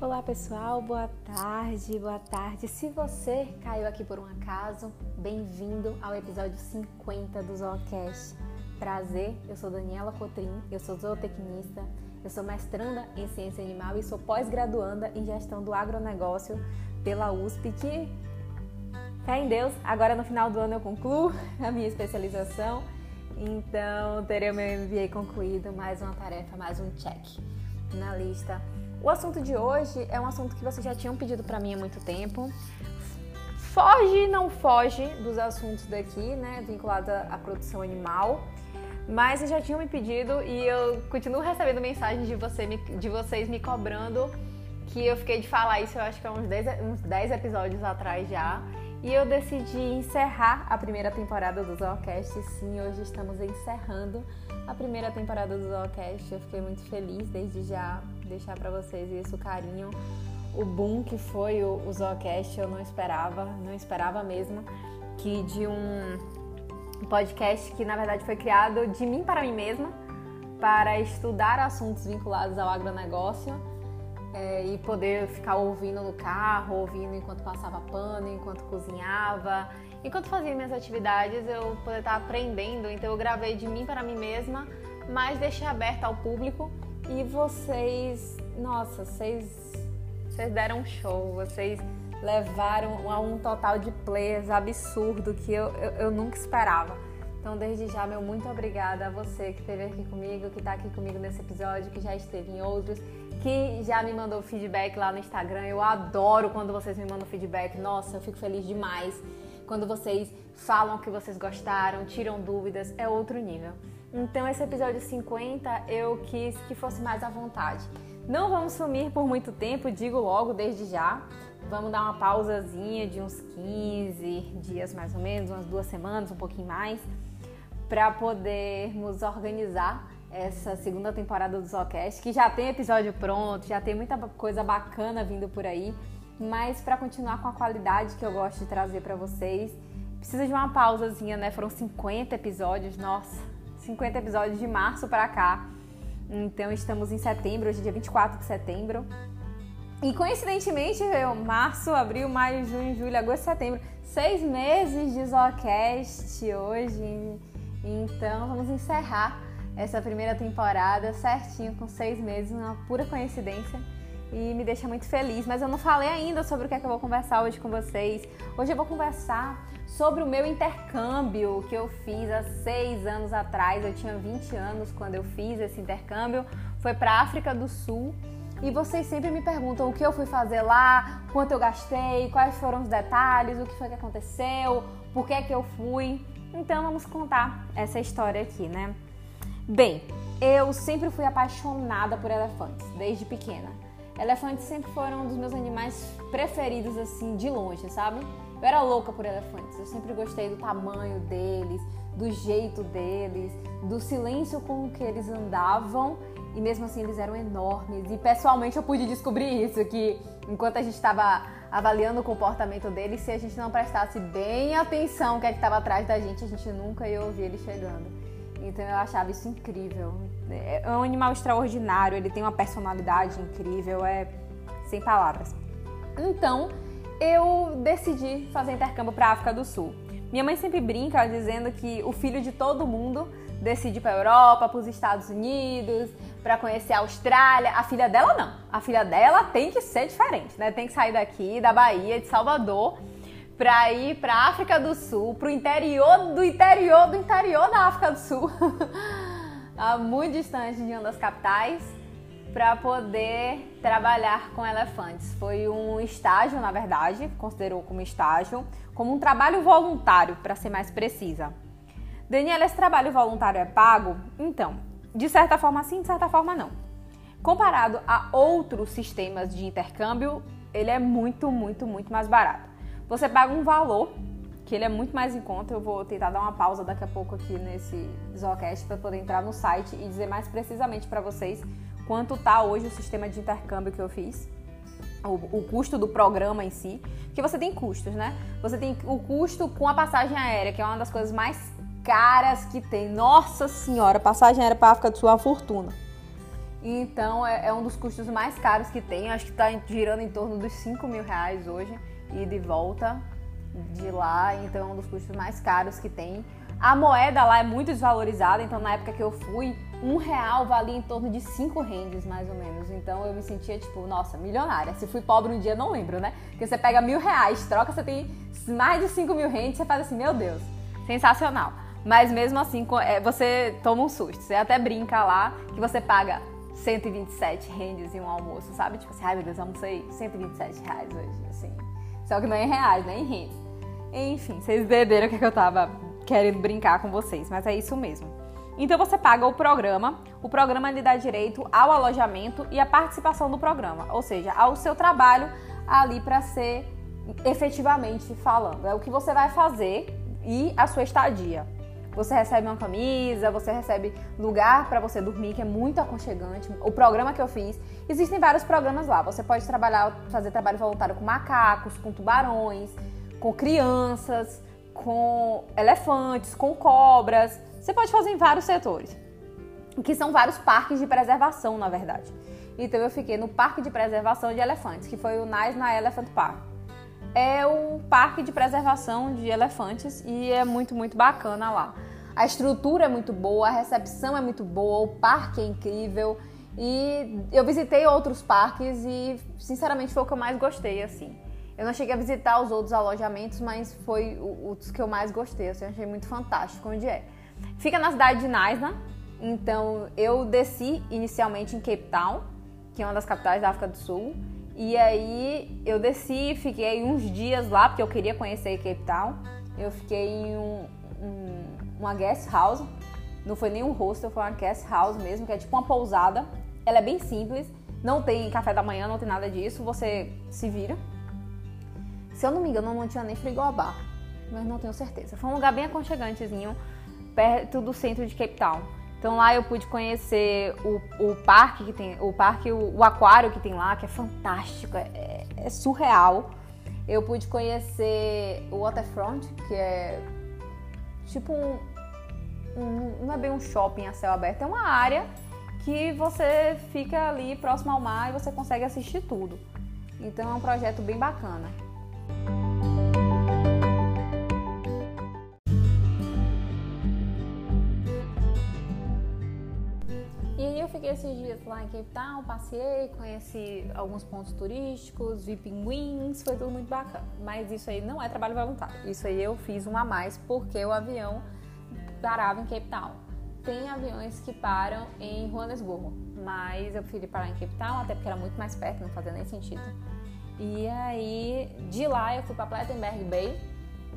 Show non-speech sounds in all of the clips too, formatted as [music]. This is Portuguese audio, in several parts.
Olá pessoal, boa tarde, boa tarde. Se você caiu aqui por um acaso, bem-vindo ao episódio 50 do Zoocast. Prazer, eu sou Daniela Cotrim, eu sou zootecnista, eu sou mestranda em ciência animal e sou pós-graduanda em gestão do agronegócio pela USP, que, fé em Deus, agora no final do ano eu concluo [laughs] a minha especialização, então terei o meu MBA concluído, mais uma tarefa, mais um check na lista o assunto de hoje é um assunto que vocês já tinham pedido para mim há muito tempo. Foge, não foge dos assuntos daqui, né, vinculados à produção animal. Mas vocês já tinham me pedido e eu continuo recebendo mensagens de, você, de vocês me cobrando que eu fiquei de falar isso, eu acho que há uns 10, uns 10 episódios atrás já. E eu decidi encerrar a primeira temporada do Zoocast. Sim, hoje estamos encerrando a primeira temporada do Zoocast. Eu fiquei muito feliz desde já deixar para vocês isso, carinho, o boom que foi o, o Zoocast. Eu não esperava, não esperava mesmo que de um podcast que na verdade foi criado de mim para mim mesma, para estudar assuntos vinculados ao agronegócio é, e poder ficar ouvindo no carro, ouvindo enquanto passava pano, enquanto cozinhava, enquanto fazia minhas atividades, eu poder estar aprendendo. Então eu gravei de mim para mim mesma, mas deixei aberto ao público e vocês, nossa, vocês, vocês deram um show, vocês levaram a um total de players absurdo que eu, eu, eu nunca esperava. Então, desde já, meu muito obrigada a você que esteve aqui comigo, que está aqui comigo nesse episódio, que já esteve em outros, que já me mandou feedback lá no Instagram. Eu adoro quando vocês me mandam feedback. Nossa, eu fico feliz demais quando vocês falam que vocês gostaram, tiram dúvidas, é outro nível. Então, esse episódio 50 eu quis que fosse mais à vontade. Não vamos sumir por muito tempo, digo logo desde já. Vamos dar uma pausazinha de uns 15 dias mais ou menos, umas duas semanas, um pouquinho mais, para podermos organizar essa segunda temporada do Zocast, que já tem episódio pronto, já tem muita coisa bacana vindo por aí, mas para continuar com a qualidade que eu gosto de trazer para vocês, precisa de uma pausazinha, né? Foram 50 episódios, nossa, 50 episódios de março para cá. Então estamos em setembro, hoje é dia 24 de setembro. E coincidentemente, eu, março, abril, maio, junho, julho, agosto, setembro, seis meses de Zocast hoje. Então vamos encerrar essa primeira temporada certinho, com seis meses, uma pura coincidência. E me deixa muito feliz. Mas eu não falei ainda sobre o que é que eu vou conversar hoje com vocês. Hoje eu vou conversar sobre o meu intercâmbio que eu fiz há seis anos atrás. Eu tinha 20 anos quando eu fiz esse intercâmbio. Foi para a África do Sul. E vocês sempre me perguntam o que eu fui fazer lá, quanto eu gastei, quais foram os detalhes, o que foi que aconteceu, por que é que eu fui. Então vamos contar essa história aqui, né? Bem, eu sempre fui apaixonada por elefantes, desde pequena. Elefantes sempre foram um dos meus animais preferidos, assim, de longe, sabe? Eu era louca por elefantes. Eu sempre gostei do tamanho deles, do jeito deles, do silêncio com que eles andavam e mesmo assim eles eram enormes. E pessoalmente eu pude descobrir isso que enquanto a gente estava avaliando o comportamento deles, se a gente não prestasse bem atenção o que é estava atrás da gente, a gente nunca ia ouvir eles chegando. Então eu achava isso incrível. É um animal extraordinário, ele tem uma personalidade incrível, é sem palavras. Então eu decidi fazer intercâmbio para a África do Sul. Minha mãe sempre brinca dizendo que o filho de todo mundo decide para a Europa, para os Estados Unidos, para conhecer a Austrália. A filha dela não. A filha dela tem que ser diferente, né? Tem que sair daqui da Bahia, de Salvador para ir para África do Sul, para o interior do interior do interior da África do Sul, [laughs] muito distante de uma das capitais, para poder trabalhar com elefantes. Foi um estágio, na verdade, considerou como estágio, como um trabalho voluntário, para ser mais precisa. Daniela, esse trabalho voluntário é pago? Então, de certa forma sim, de certa forma não. Comparado a outros sistemas de intercâmbio, ele é muito, muito, muito mais barato. Você paga um valor, que ele é muito mais em conta. Eu vou tentar dar uma pausa daqui a pouco aqui nesse Zocast para poder entrar no site e dizer mais precisamente para vocês quanto tá hoje o sistema de intercâmbio que eu fiz. O, o, custo do programa em si, que você tem custos, né? Você tem o custo com a passagem aérea, que é uma das coisas mais caras que tem. Nossa senhora, passagem aérea para África do Sul é uma fortuna. Então é, é, um dos custos mais caros que tem. Acho que está girando em torno dos 5 mil reais hoje, e de volta de lá. Então é um dos custos mais caros que tem. A moeda lá é muito desvalorizada, então na época que eu fui, um real valia em torno de cinco rendes, mais ou menos. Então eu me sentia, tipo, nossa, milionária. Se fui pobre um dia, não lembro, né? Porque você pega mil reais, troca, você tem mais de cinco mil rendes, você faz assim, meu Deus, sensacional. Mas mesmo assim, é, você toma um susto. Você até brinca lá que você paga 127 rendes em um almoço, sabe? Tipo assim, ai meu Deus, almocei 127 reais hoje, assim. Só que não é em reais, né? Em rendes. Enfim, vocês entenderam o que, é que eu tava querendo brincar com vocês, mas é isso mesmo. Então você paga o programa, o programa lhe dá direito ao alojamento e à participação no programa, ou seja, ao seu trabalho ali para ser efetivamente falando. É o que você vai fazer e a sua estadia. Você recebe uma camisa, você recebe lugar para você dormir, que é muito aconchegante. O programa que eu fiz, existem vários programas lá. Você pode trabalhar, fazer trabalho voluntário com macacos, com tubarões, com crianças, com elefantes, com cobras. Você pode fazer em vários setores, que são vários parques de preservação, na verdade. Então eu fiquei no Parque de Preservação de Elefantes, que foi o Nice na Elephant Park. É o parque de preservação de elefantes e é muito, muito bacana lá. A estrutura é muito boa, a recepção é muito boa, o parque é incrível. E eu visitei outros parques e, sinceramente, foi o que eu mais gostei, assim. Eu não cheguei a visitar os outros alojamentos, mas foi o, dos que eu mais gostei. Assim, eu achei muito fantástico onde é. Fica na cidade de Naisna. Então, eu desci inicialmente em Cape Town, que é uma das capitais da África do Sul. E aí eu desci, fiquei uns dias lá, porque eu queria conhecer Cape Town. Eu fiquei em um, um uma guest house. Não foi nem um hostel, foi uma guest house mesmo, que é tipo uma pousada. Ela é bem simples, não tem café da manhã, não tem nada disso, você se vira. Se eu não me engano, não tinha nem frigobar, mas não tenho certeza. Foi um lugar bem aconchegantezinho, perto do centro de Cape Town. Então lá eu pude conhecer o, o parque que tem, o parque, o, o, aquário que tem lá, que é fantástico, é, é surreal. Eu pude conhecer o Waterfront, que é tipo um, um, não é bem um shopping a céu aberto, é uma área que você fica ali próximo ao mar e você consegue assistir tudo. Então é um projeto bem bacana. Esses dias lá em Cape Town, passei, conheci alguns pontos turísticos, vi pinguins, foi tudo muito bacana. Mas isso aí não é trabalho voluntário. Isso aí eu fiz um a mais porque o avião parava em Cape Town. Tem aviões que param em Joanesburgo, mas eu preferi parar em Cape Town, até porque era muito mais perto, não fazia nem sentido. E aí, de lá eu fui para Plettenberg Bay,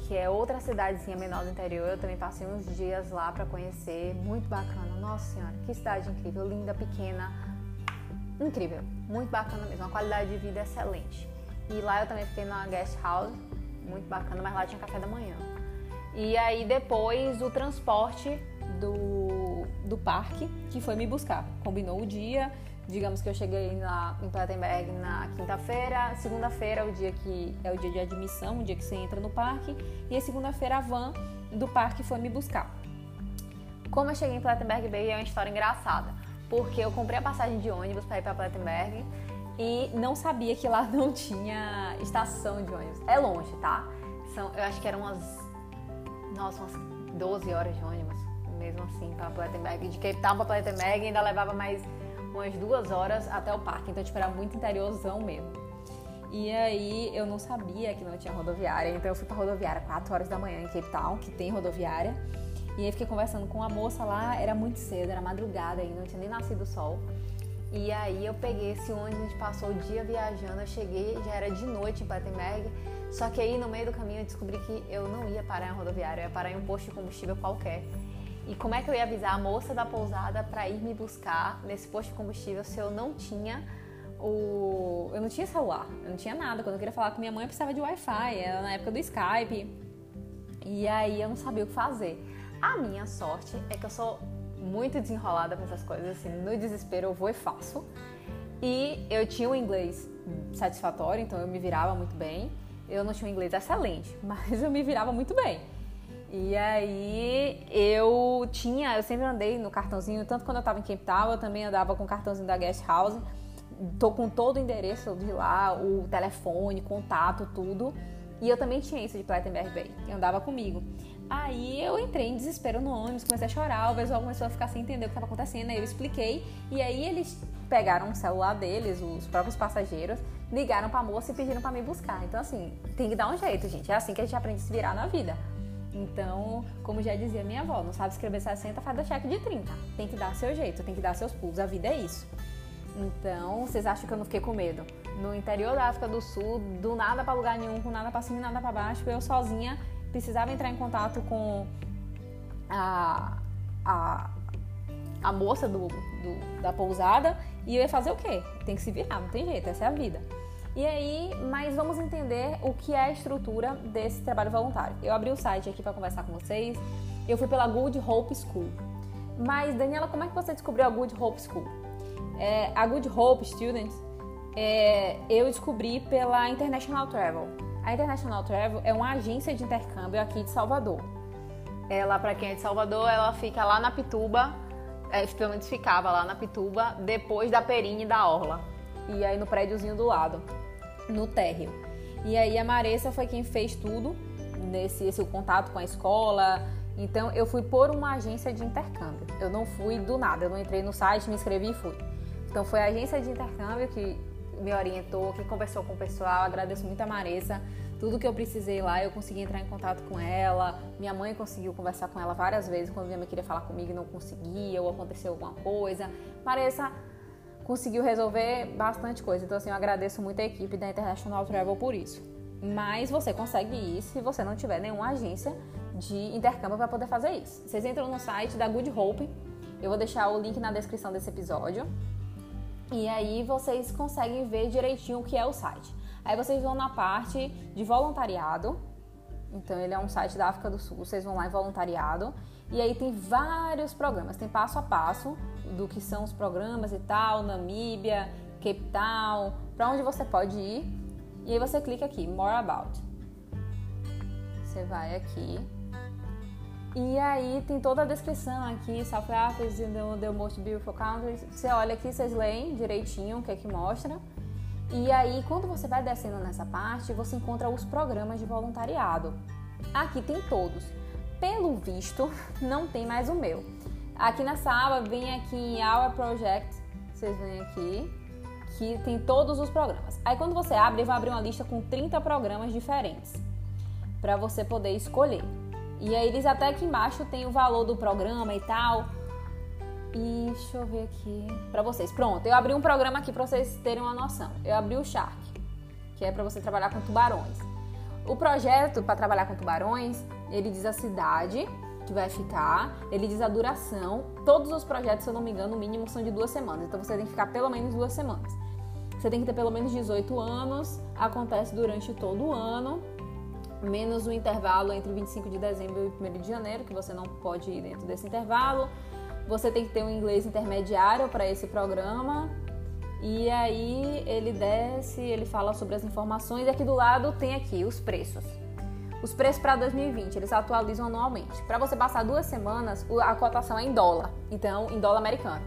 que é outra cidadezinha menor do interior. Eu também passei uns dias lá para conhecer, muito bacana. Nossa senhora, que cidade incrível, linda, pequena, incrível, muito bacana mesmo, uma qualidade de vida excelente. E lá eu também fiquei numa guest house, muito bacana, mas lá tinha café da manhã. E aí depois o transporte do, do parque que foi me buscar. Combinou o dia, digamos que eu cheguei na, em Plattenberg na quinta-feira, segunda-feira é o dia que é o dia de admissão, o dia que você entra no parque, e a segunda-feira a van do parque foi me buscar. Como eu cheguei em Plattenberg Bay é uma história engraçada, porque eu comprei a passagem de ônibus para ir para Plattenberg e não sabia que lá [laughs] não tinha estação de ônibus. É longe, tá? São, eu acho que eram umas nossa, umas 12 horas de ônibus, mesmo assim, para Plattenberg. De Cape Town para Plattenberg ainda levava mais umas duas horas até o parque, então tipo, era muito interiorzão mesmo. E aí eu não sabia que não tinha rodoviária, então eu fui pra rodoviária 4 horas da manhã em Cape Town, que tem rodoviária. E aí fiquei conversando com a moça lá, era muito cedo, era madrugada ainda, não tinha nem nascido o sol. E aí eu peguei esse ônibus, a gente passou o dia viajando, eu cheguei, já era de noite em Plattenberg. Só que aí no meio do caminho eu descobri que eu não ia parar em rodoviária, eu ia parar em um posto de combustível qualquer. E como é que eu ia avisar a moça da pousada para ir me buscar nesse posto de combustível se eu não tinha o. Eu não tinha celular, eu não tinha nada. Quando eu queria falar com minha mãe, eu precisava de Wi-Fi, era na época do Skype. E aí eu não sabia o que fazer. A minha sorte é que eu sou muito desenrolada com essas coisas, assim, no desespero eu vou e faço. E eu tinha o inglês satisfatório, então eu me virava muito bem. Eu não tinha um inglês excelente, [laughs] mas eu me virava muito bem. E aí eu tinha, eu sempre andei no cartãozinho, tanto quando eu tava em Cape Town, eu também andava com o cartãozinho da Guest House. Tô com todo o endereço de lá, o telefone, contato, tudo. E eu também tinha isso de Plettenberg Bay, que andava comigo. Aí eu entrei em desespero no ônibus, comecei a chorar, o pessoal começou a ficar sem entender o que estava acontecendo, aí eu expliquei, e aí eles pegaram o celular deles, os próprios passageiros, ligaram pra moça e pediram para me buscar. Então, assim, tem que dar um jeito, gente. É assim que a gente aprende a se virar na vida. Então, como já dizia minha avó, não sabe escrever 60, faz o cheque de 30. Tem que dar seu jeito, tem que dar seus pulos. A vida é isso. Então, vocês acham que eu não fiquei com medo? No interior da África do Sul, do nada para lugar nenhum, com nada para cima e nada para baixo, eu sozinha precisava entrar em contato com a, a, a moça do, do, da pousada e eu ia fazer o quê? Tem que se virar, não tem jeito, essa é a vida. E aí, mas vamos entender o que é a estrutura desse trabalho voluntário. Eu abri o site aqui para conversar com vocês. Eu fui pela Good Hope School. Mas, Daniela, como é que você descobriu a Good Hope School? É, a Good Hope Students é, eu descobri pela International Travel. A International Travel é uma agência de intercâmbio aqui de Salvador. Ela, para quem é de Salvador, ela fica lá na Pituba, é, pelo menos ficava lá na Pituba, depois da Perine da Orla. E aí no prédiozinho do lado no térreo. E aí a Maressa foi quem fez tudo, nesse esse contato com a escola. Então eu fui por uma agência de intercâmbio. Eu não fui do nada, eu não entrei no site, me inscrevi e fui. Então foi a agência de intercâmbio que me orientou, que conversou com o pessoal. Agradeço muito a Maressa. Tudo que eu precisei lá, eu consegui entrar em contato com ela. Minha mãe conseguiu conversar com ela várias vezes quando minha mãe queria falar comigo e não conseguia, ou aconteceu alguma coisa. Maressa conseguiu resolver bastante coisa. Então, assim, eu agradeço muito a equipe da International Travel por isso. Mas você consegue ir se você não tiver nenhuma agência de intercâmbio para poder fazer isso. Vocês entram no site da Good Hope, eu vou deixar o link na descrição desse episódio. E aí vocês conseguem ver direitinho o que é o site. Aí vocês vão na parte de voluntariado. Então ele é um site da África do Sul. Vocês vão lá em voluntariado e aí tem vários programas, tem passo a passo do que são os programas e tal, Namíbia, Cape Town, para onde você pode ir. E aí você clica aqui, More About. Você vai aqui. E aí tem toda a descrição aqui, South Africa is the, most beautiful country. Você olha aqui, vocês leem direitinho o que é que mostra. E aí, quando você vai descendo nessa parte, você encontra os programas de voluntariado. Aqui tem todos. Pelo visto, [laughs] não tem mais o meu. Aqui nessa aba, vem aqui em Our Project, vocês vêm aqui, que tem todos os programas. Aí quando você abre, vai abrir uma lista com 30 programas diferentes para você poder escolher. E aí eles até aqui embaixo tem o valor do programa e tal. Deixa eu ver aqui para vocês. Pronto, eu abri um programa aqui para vocês terem uma noção. Eu abri o Shark, que é para você trabalhar com tubarões. O projeto para trabalhar com tubarões, ele diz a cidade que vai ficar, ele diz a duração. Todos os projetos, se eu não me engano, o mínimo são de duas semanas. Então você tem que ficar pelo menos duas semanas. Você tem que ter pelo menos 18 anos, acontece durante todo o ano, menos o intervalo entre 25 de dezembro e 1 de janeiro, que você não pode ir dentro desse intervalo. Você tem que ter um inglês intermediário para esse programa. E aí ele desce, ele fala sobre as informações e aqui do lado tem aqui os preços. Os preços para 2020, eles atualizam anualmente. Para você passar duas semanas, a cotação é em dólar, então em dólar americano.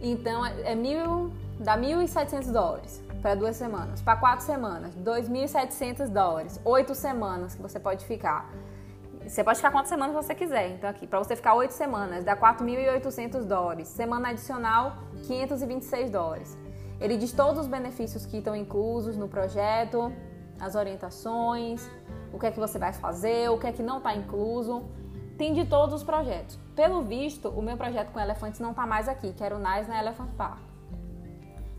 Então é, é mil, dá 1.700 dólares para duas semanas. Para quatro semanas, 2.700 dólares. Oito semanas que você pode ficar. Você pode ficar quantas semanas você quiser. Então aqui, para você ficar oito semanas, dá 4.800 dólares. Semana adicional, 526 dólares. Ele diz todos os benefícios que estão inclusos no projeto, as orientações, o que é que você vai fazer, o que é que não está incluso. Tem de todos os projetos. Pelo visto, o meu projeto com elefantes não está mais aqui, que era o Nice na Elephant Park.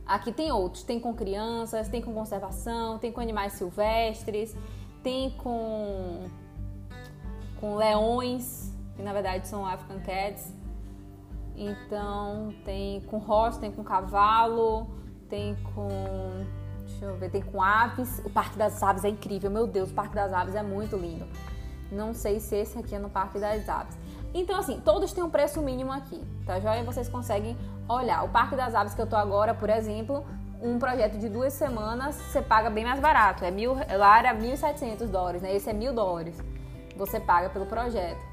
Aqui tem outros, tem com crianças, tem com conservação, tem com animais silvestres, tem com com leões, que na verdade são African Cats. Então tem com horse, tem com cavalo, tem com. Deixa eu ver, tem com aves. O Parque das Aves é incrível, meu Deus, o Parque das Aves é muito lindo. Não sei se esse aqui é no Parque das Aves. Então, assim, todos têm um preço mínimo aqui, tá joia? Vocês conseguem olhar. O Parque das Aves que eu tô agora, por exemplo, um projeto de duas semanas, você paga bem mais barato. É mil, lá era 1.700 dólares, né? Esse é mil dólares. Você paga pelo projeto.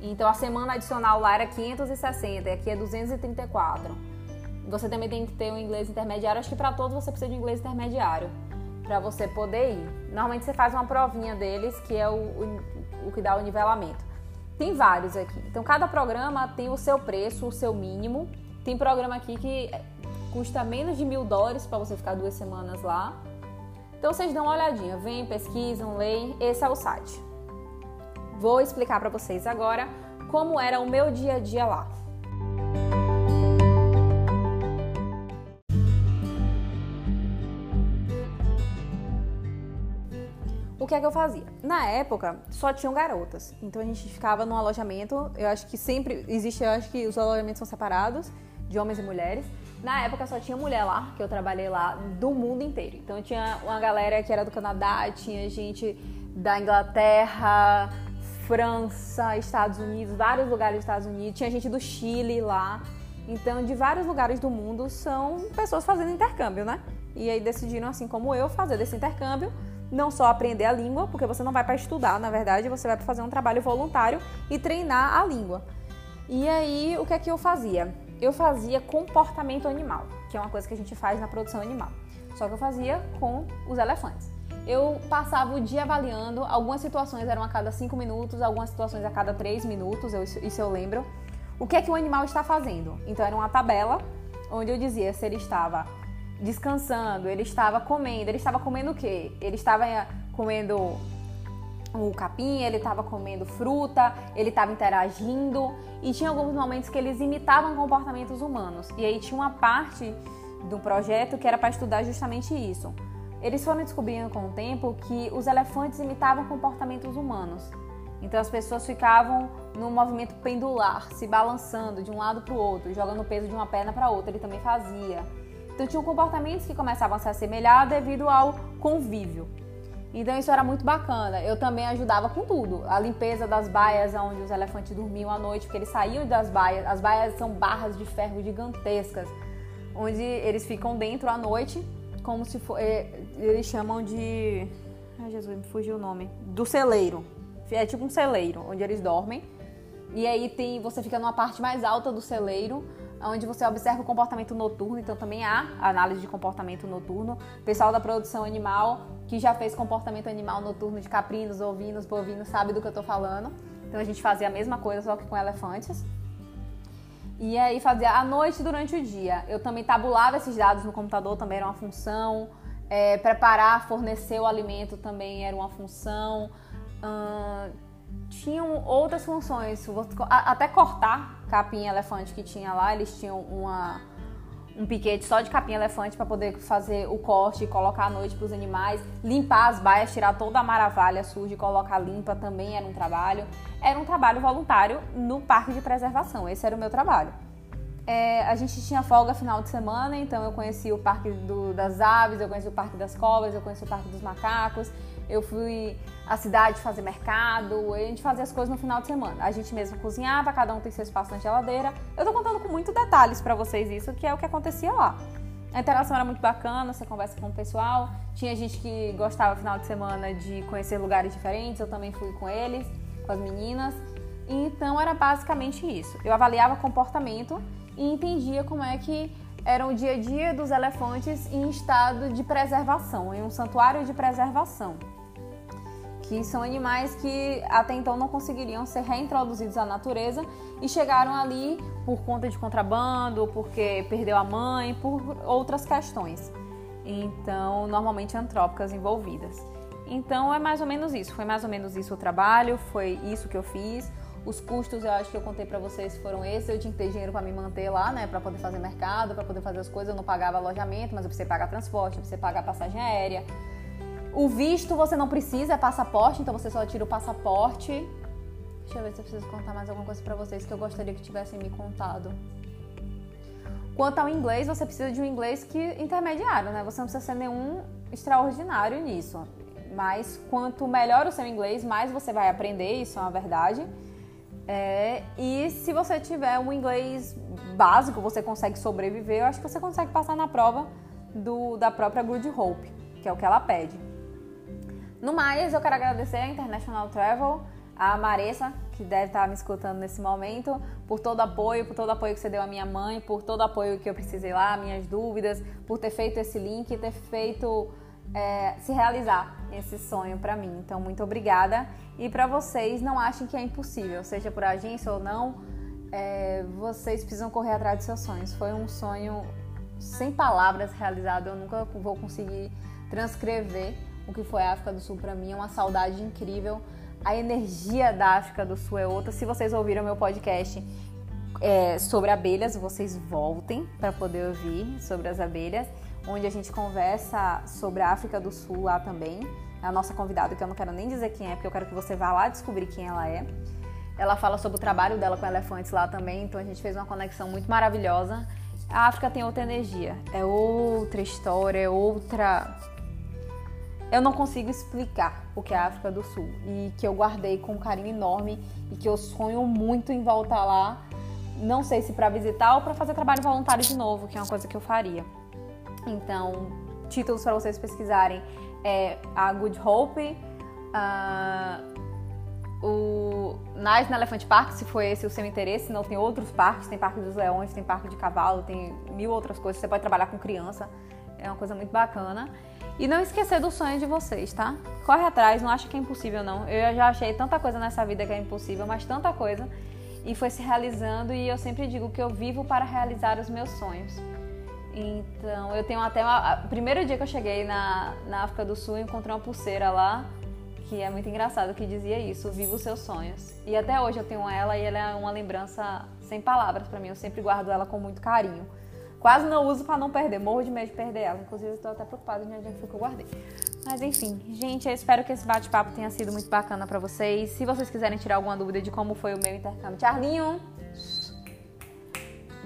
Então a semana adicional lá era 560 e aqui é 234. Você também tem que ter um inglês intermediário. Acho que para todos você precisa de um inglês intermediário para você poder ir. Normalmente você faz uma provinha deles, que é o, o, o que dá o nivelamento. Tem vários aqui. Então cada programa tem o seu preço, o seu mínimo. Tem programa aqui que custa menos de mil dólares para você ficar duas semanas lá. Então vocês dão uma olhadinha, vem, pesquisam, leem. Esse é o site. Vou explicar para vocês agora como era o meu dia a dia lá. O que é que eu fazia? Na época, só tinham garotas. Então a gente ficava num alojamento. Eu acho que sempre existe, eu acho que os alojamentos são separados de homens e mulheres. Na época só tinha mulher lá, que eu trabalhei lá, do mundo inteiro. Então tinha uma galera que era do Canadá, tinha gente da Inglaterra, França, Estados Unidos, vários lugares dos Estados Unidos, tinha gente do Chile lá. Então, de vários lugares do mundo são pessoas fazendo intercâmbio, né? E aí decidiram, assim como eu, fazer desse intercâmbio, não só aprender a língua, porque você não vai para estudar, na verdade, você vai para fazer um trabalho voluntário e treinar a língua. E aí, o que é que eu fazia? Eu fazia comportamento animal, que é uma coisa que a gente faz na produção animal. Só que eu fazia com os elefantes eu passava o dia avaliando. Algumas situações eram a cada 5 minutos, algumas situações a cada 3 minutos, eu, isso eu lembro. O que é que o animal está fazendo? Então era uma tabela onde eu dizia se ele estava descansando, ele estava comendo, ele estava comendo o quê? Ele estava eh, comendo o capim, ele estava comendo fruta, ele estava interagindo e tinha alguns momentos que eles imitavam comportamentos humanos. E aí tinha uma parte do projeto que era para estudar justamente isso. Eles foram descobrindo com o tempo que os elefantes imitavam comportamentos humanos. Então as pessoas ficavam no movimento pendular, se balançando de um lado para o outro, jogando o peso de uma perna para outra. Ele também fazia. Então tinham comportamentos que começavam a se assemelhar devido ao convívio. Então isso era muito bacana. Eu também ajudava com tudo. A limpeza das baias onde os elefantes dormiam à noite, porque eles saíam das baias. As baias são barras de ferro gigantescas, onde eles ficam dentro à noite como se for. É, eles chamam de. Ai, Jesus, me fugiu o nome. Do celeiro. É tipo um celeiro, onde eles dormem. E aí tem, você fica numa parte mais alta do celeiro, onde você observa o comportamento noturno. Então também há análise de comportamento noturno. Pessoal da produção animal que já fez comportamento animal noturno de caprinos, ovinos, bovinos, sabe do que eu tô falando. Então a gente fazia a mesma coisa, só que com elefantes. E aí fazia à noite durante o dia. Eu também tabulava esses dados no computador, também era uma função. É, preparar, fornecer o alimento também era uma função. Hum, tinham outras funções, até cortar capim elefante que tinha lá, eles tinham uma, um piquete só de capim elefante para poder fazer o corte colocar à noite para os animais, limpar as baias, tirar toda a maravilha suja e colocar limpa também era um trabalho era um trabalho voluntário no parque de preservação. Esse era o meu trabalho. É, a gente tinha folga final de semana, então eu conheci o Parque do, das Aves, eu conheci o Parque das Cobras, eu conheci o Parque dos Macacos, eu fui à cidade fazer mercado, a gente fazia as coisas no final de semana. A gente mesmo cozinhava, cada um tem seu espaço na geladeira. Eu tô contando com muitos detalhes para vocês isso, que é o que acontecia lá. A interação era muito bacana, você conversa com o pessoal. Tinha gente que gostava final de semana de conhecer lugares diferentes, eu também fui com eles com as meninas. Então era basicamente isso. Eu avaliava comportamento e entendia como é que era o dia a dia dos elefantes em estado de preservação, em um santuário de preservação. Que são animais que até então não conseguiriam ser reintroduzidos à natureza e chegaram ali por conta de contrabando, porque perdeu a mãe, por outras questões. Então, normalmente antrópicas envolvidas. Então é mais ou menos isso. Foi mais ou menos isso o trabalho, foi isso que eu fiz. Os custos eu acho que eu contei para vocês foram esses. Eu tinha que ter dinheiro para me manter lá, né, para poder fazer mercado, para poder fazer as coisas. Eu não pagava alojamento, mas eu precisei pagar transporte, eu precisei pagar passagem aérea. O visto você não precisa, é passaporte, então você só tira o passaporte. Deixa eu ver se eu preciso contar mais alguma coisa para vocês que eu gostaria que tivessem me contado. Quanto ao inglês, você precisa de um inglês que intermediário, né? Você não precisa ser nenhum extraordinário nisso. Mas quanto melhor o seu inglês, mais você vai aprender, isso é uma verdade. É, e se você tiver um inglês básico, você consegue sobreviver, eu acho que você consegue passar na prova do, da própria Good Hope, que é o que ela pede. No mais, eu quero agradecer a International Travel. a Maressa, que deve estar me escutando nesse momento, por todo apoio, por todo apoio que você deu à minha mãe, por todo apoio que eu precisei lá, minhas dúvidas, por ter feito esse link, ter feito é, se realizar esse sonho para mim. Então, muito obrigada. E para vocês, não achem que é impossível, seja por agência ou não, é, vocês precisam correr atrás dos seus sonhos. Foi um sonho sem palavras realizado, eu nunca vou conseguir transcrever o que foi a África do Sul para mim. É uma saudade incrível. A energia da África do Sul é outra. Se vocês ouviram meu podcast é, sobre abelhas, vocês voltem para poder ouvir sobre as abelhas, onde a gente conversa sobre a África do Sul lá também. A nossa convidada, que eu não quero nem dizer quem é, porque eu quero que você vá lá descobrir quem ela é. Ela fala sobre o trabalho dela com elefantes lá também, então a gente fez uma conexão muito maravilhosa. A África tem outra energia, é outra história, é outra. Eu não consigo explicar o que é a África do Sul e que eu guardei com um carinho enorme e que eu sonho muito em voltar lá. Não sei se para visitar ou para fazer trabalho voluntário de novo, que é uma coisa que eu faria. Então, títulos para vocês pesquisarem é a Good Hope, uh, o Nice no Elephant Park, se foi esse o seu interesse, não tem outros parques, tem Parque dos Leões, tem Parque de Cavalo, tem mil outras coisas, você pode trabalhar com criança, é uma coisa muito bacana. E não esquecer do sonho de vocês, tá? Corre atrás, não acha que é impossível não. Eu já achei tanta coisa nessa vida que é impossível, mas tanta coisa e foi se realizando e eu sempre digo que eu vivo para realizar os meus sonhos. Então, eu tenho até o primeiro dia que eu cheguei na, na África do Sul, encontrei uma pulseira lá que é muito engraçado, que dizia isso, viva os seus sonhos. E até hoje eu tenho ela e ela é uma lembrança sem palavras para mim, eu sempre guardo ela com muito carinho. Quase não uso para não perder, morro de medo de perder ela. Inclusive, estou até preocupada de onde é que eu guardei. Mas enfim, gente, eu espero que esse bate-papo tenha sido muito bacana para vocês. Se vocês quiserem tirar alguma dúvida de como foi o meu intercâmbio, Charlinho,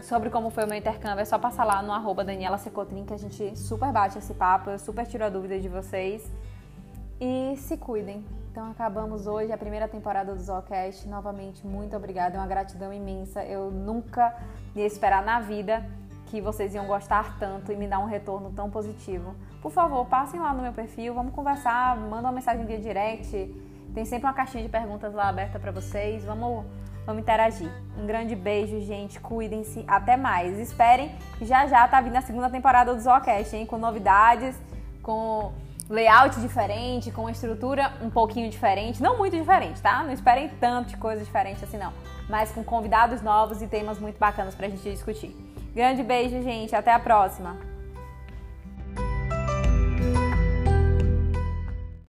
sobre como foi o meu intercâmbio, é só passar lá no arroba Daniela Secotrin, que a gente super bate esse papo, eu super tiro a dúvida de vocês e se cuidem. Então acabamos hoje a primeira temporada do Zocast. Novamente, muito obrigada, é uma gratidão imensa. Eu nunca ia esperar na vida que vocês iam gostar tanto e me dar um retorno tão positivo. Por favor, passem lá no meu perfil, vamos conversar, manda uma mensagem via direct. Tem sempre uma caixinha de perguntas lá aberta para vocês. Vamos, vamos interagir. Um grande beijo, gente. Cuidem-se. Até mais. Esperem já já tá vindo a segunda temporada do Zocast, hein? Com novidades, com layout diferente, com uma estrutura um pouquinho diferente, não muito diferente, tá? Não esperem tanto de coisa diferente assim não, mas com convidados novos e temas muito bacanas pra gente discutir. Grande beijo, gente, até a próxima.